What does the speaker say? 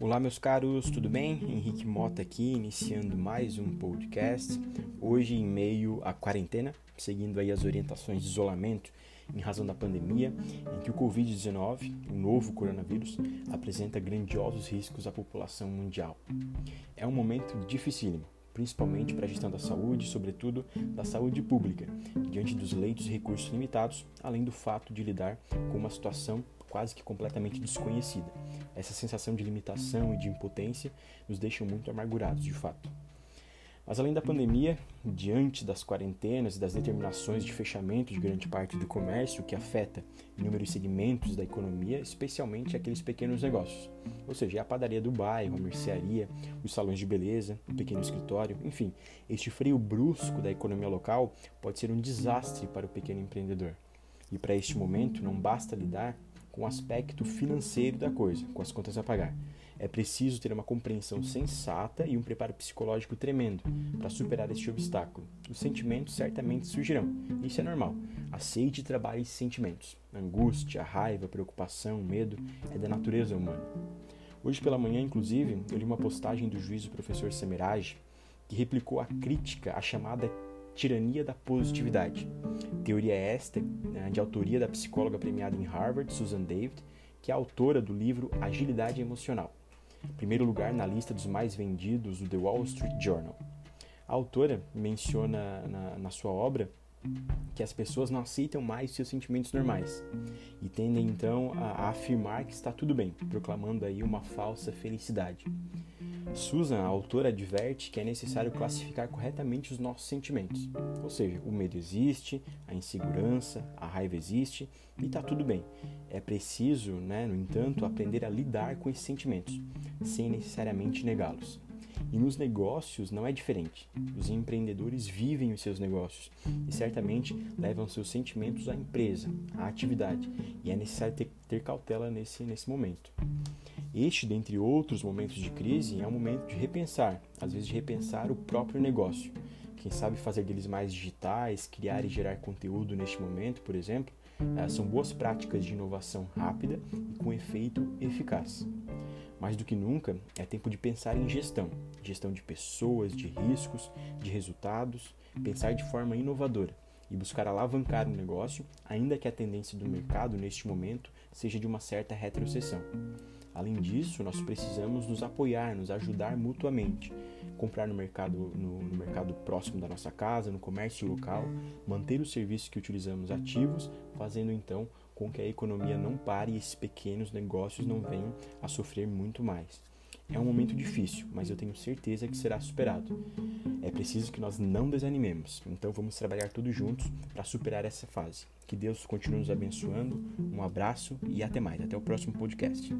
Olá, meus caros, tudo bem? Henrique Mota aqui, iniciando mais um podcast. Hoje, em meio à quarentena, seguindo aí as orientações de isolamento em razão da pandemia, em que o Covid-19, o novo coronavírus, apresenta grandiosos riscos à população mundial. É um momento dificílimo, principalmente para a gestão da saúde sobretudo, da saúde pública, diante dos leitos e recursos limitados, além do fato de lidar com uma situação quase que completamente desconhecida. Essa sensação de limitação e de impotência nos deixa muito amargurados, de fato. Mas além da pandemia, diante das quarentenas e das determinações de fechamento de grande parte do comércio, que afeta inúmeros segmentos da economia, especialmente aqueles pequenos negócios, ou seja, a padaria do bairro, a mercearia, os salões de beleza, o pequeno escritório, enfim, este freio brusco da economia local pode ser um desastre para o pequeno empreendedor. E para este momento não basta lidar com o aspecto financeiro da coisa, com as contas a pagar. É preciso ter uma compreensão sensata e um preparo psicológico tremendo para superar este obstáculo. Os sentimentos certamente surgirão, isso é normal. Aceite e trabalhe esses sentimentos. Angústia, raiva, preocupação, medo é da natureza humana. Hoje pela manhã, inclusive, eu li uma postagem do juiz professor Semerage que replicou a crítica à chamada tirania da positividade. Teoria esta né, de autoria da psicóloga premiada em Harvard, Susan David, que é autora do livro Agilidade Emocional, primeiro lugar na lista dos mais vendidos do The Wall Street Journal. A autora menciona na, na sua obra que as pessoas não aceitam mais seus sentimentos normais e tendem então a, a afirmar que está tudo bem, proclamando aí uma falsa felicidade. Susan, a autora, adverte que é necessário classificar corretamente os nossos sentimentos. Ou seja, o medo existe, a insegurança, a raiva existe e está tudo bem. É preciso, né, no entanto, aprender a lidar com esses sentimentos, sem necessariamente negá-los. E nos negócios não é diferente. Os empreendedores vivem os seus negócios e certamente levam seus sentimentos à empresa, à atividade, e é necessário ter, ter cautela nesse, nesse momento. Este, dentre outros momentos de crise, é um momento de repensar, às vezes de repensar o próprio negócio. Quem sabe fazer deles mais digitais, criar e gerar conteúdo neste momento, por exemplo, eh, são boas práticas de inovação rápida e com efeito eficaz. Mais do que nunca, é tempo de pensar em gestão, gestão de pessoas, de riscos, de resultados, pensar de forma inovadora e buscar alavancar o negócio, ainda que a tendência do mercado neste momento seja de uma certa retrocessão. Além disso, nós precisamos nos apoiar, nos ajudar mutuamente, comprar no mercado, no, no, mercado próximo da nossa casa, no comércio local, manter os serviços que utilizamos ativos, fazendo então com que a economia não pare e esses pequenos negócios não venham a sofrer muito mais. É um momento difícil, mas eu tenho certeza que será superado. É preciso que nós não desanimemos, então vamos trabalhar todos juntos para superar essa fase. Que Deus continue nos abençoando. Um abraço e até mais. Até o próximo podcast.